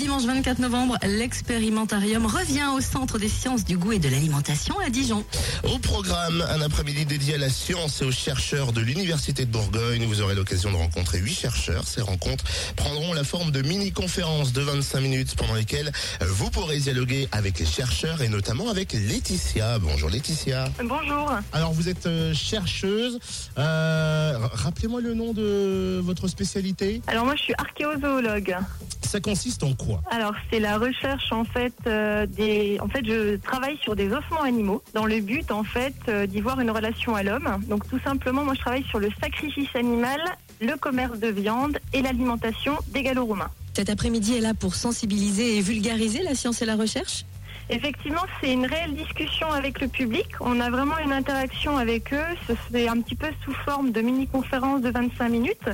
dimanche. Ce dimanche 24 novembre, l'expérimentarium revient au Centre des sciences du goût et de l'alimentation à Dijon. Au programme, un après-midi dédié à la science et aux chercheurs de l'Université de Bourgogne. Vous aurez l'occasion de rencontrer huit chercheurs. Ces rencontres prendront la forme de mini-conférences de 25 minutes pendant lesquelles vous pourrez dialoguer avec les chercheurs et notamment avec Laetitia. Bonjour Laetitia. Bonjour. Alors vous êtes euh, chercheuse. Euh, Rappelez-moi le nom de votre spécialité. Alors moi je suis archéozoologue. Ça consiste en quoi? Alors c'est la recherche en fait euh, des en fait je travaille sur des ossements animaux dans le but en fait euh, d'y voir une relation à l'homme. Donc tout simplement moi je travaille sur le sacrifice animal, le commerce de viande et l'alimentation des gallo-romains. Cet après-midi est là pour sensibiliser et vulgariser la science et la recherche. Effectivement, c'est une réelle discussion avec le public. On a vraiment une interaction avec eux. Ce- C'est un petit peu sous forme de mini-conférence de 25 minutes.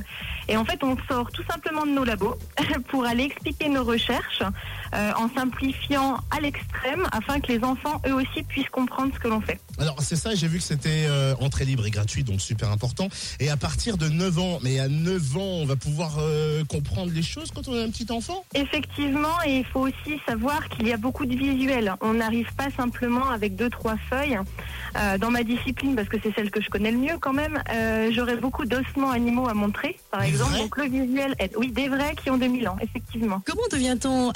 Et en fait, on sort tout simplement de nos labos pour aller expliquer nos recherches euh, en simplifiant à l'extrême afin que les enfants, eux aussi, puissent comprendre ce que l'on fait. Alors c'est ça, j'ai vu que c'était euh, entrée libre et gratuite, donc super important. Et à partir de 9 ans, mais à 9 ans, on va pouvoir euh, comprendre les choses quand on est un petit enfant? Effectivement, et il faut aussi savoir qu'il y a beaucoup de visuels. On n'arrive pas simplement avec deux trois feuilles. Euh, dans ma discipline, parce que c'est celle que je connais le mieux quand même, euh, j'aurais beaucoup d'ossements animaux à montrer, par Des exemple. Donc le visuel, est... oui, des vrais qui ont 2000 ans, effectivement. Comment devient-on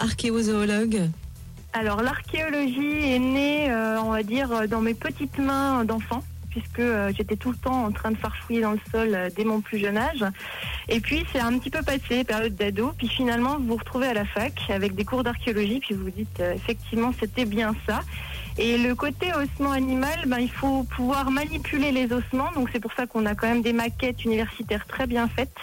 Alors l'archéologie est née, euh, on va dire, euh, dans mes petites mains d'enfant puisque euh, j'étais tout le temps en train de farfouiller dans le sol dès mon plus jeune âge. Et puis c'est un petit peu passé, période d'ado, puis finalement vous vous retrouvez à la fac avec des cours d'archéologie, puis vous vous dites euh, effectivement c'était bien ça. Et le côté ossement animal, ben, il faut pouvoir manipuler les ossements, donc c'est pour ça qu'on a quand même des maquettes universitaires très bien faites,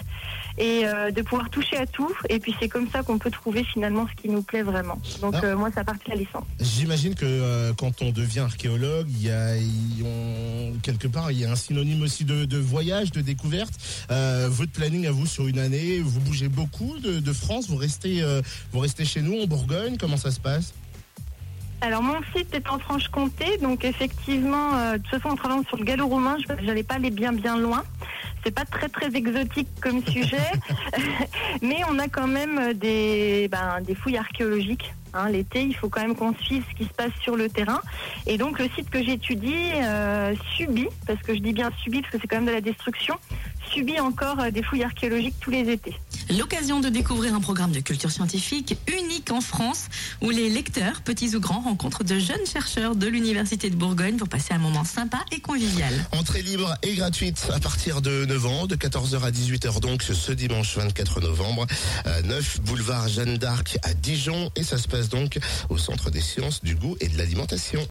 et euh, de pouvoir toucher à tout, et puis c'est comme ça qu'on peut trouver finalement ce qui nous plaît vraiment. Donc Ah. euh, moi ça partie de la licence. J'imagine que quand on devient archéologue, il y a on- quelque part il y a un synonyme aussi de, de voyage, de découverte. Votre planning à vous sur une année, vous bougez beaucoup de, de France, vous restez euh, vous restez chez nous en Bourgogne. Comment ça se passe? Alors mon site est en Franche-Comté, donc effectivement, euh, de toute façon en travaillant sur le gallo romain, je n'allais pas aller bien bien loin. C'est pas très très exotique comme sujet, mais on a quand même des, ben, des fouilles archéologiques. hein. L'été, il faut quand même qu'on suive ce qui se passe sur le terrain. Et donc le site que j'étudie euh, subit, parce que je dis bien subit parce que c'est quand même de la destruction, subit encore euh, des fouilles archéologiques tous les étés. L'occasion de découvrir un programme de culture scientifique unique en France où les lecteurs, petits ou grands, rencontrent de jeunes chercheurs de l'Université de Bourgogne pour passer un moment sympa et convivial. Entrée libre et gratuite à partir de 9 ans, de 14h à 18h donc ce dimanche 24 novembre, euh, 9 boulevard Jeanne d'Arc à Dijon et ça se passe donc au Centre des sciences du goût et de l'alimentation.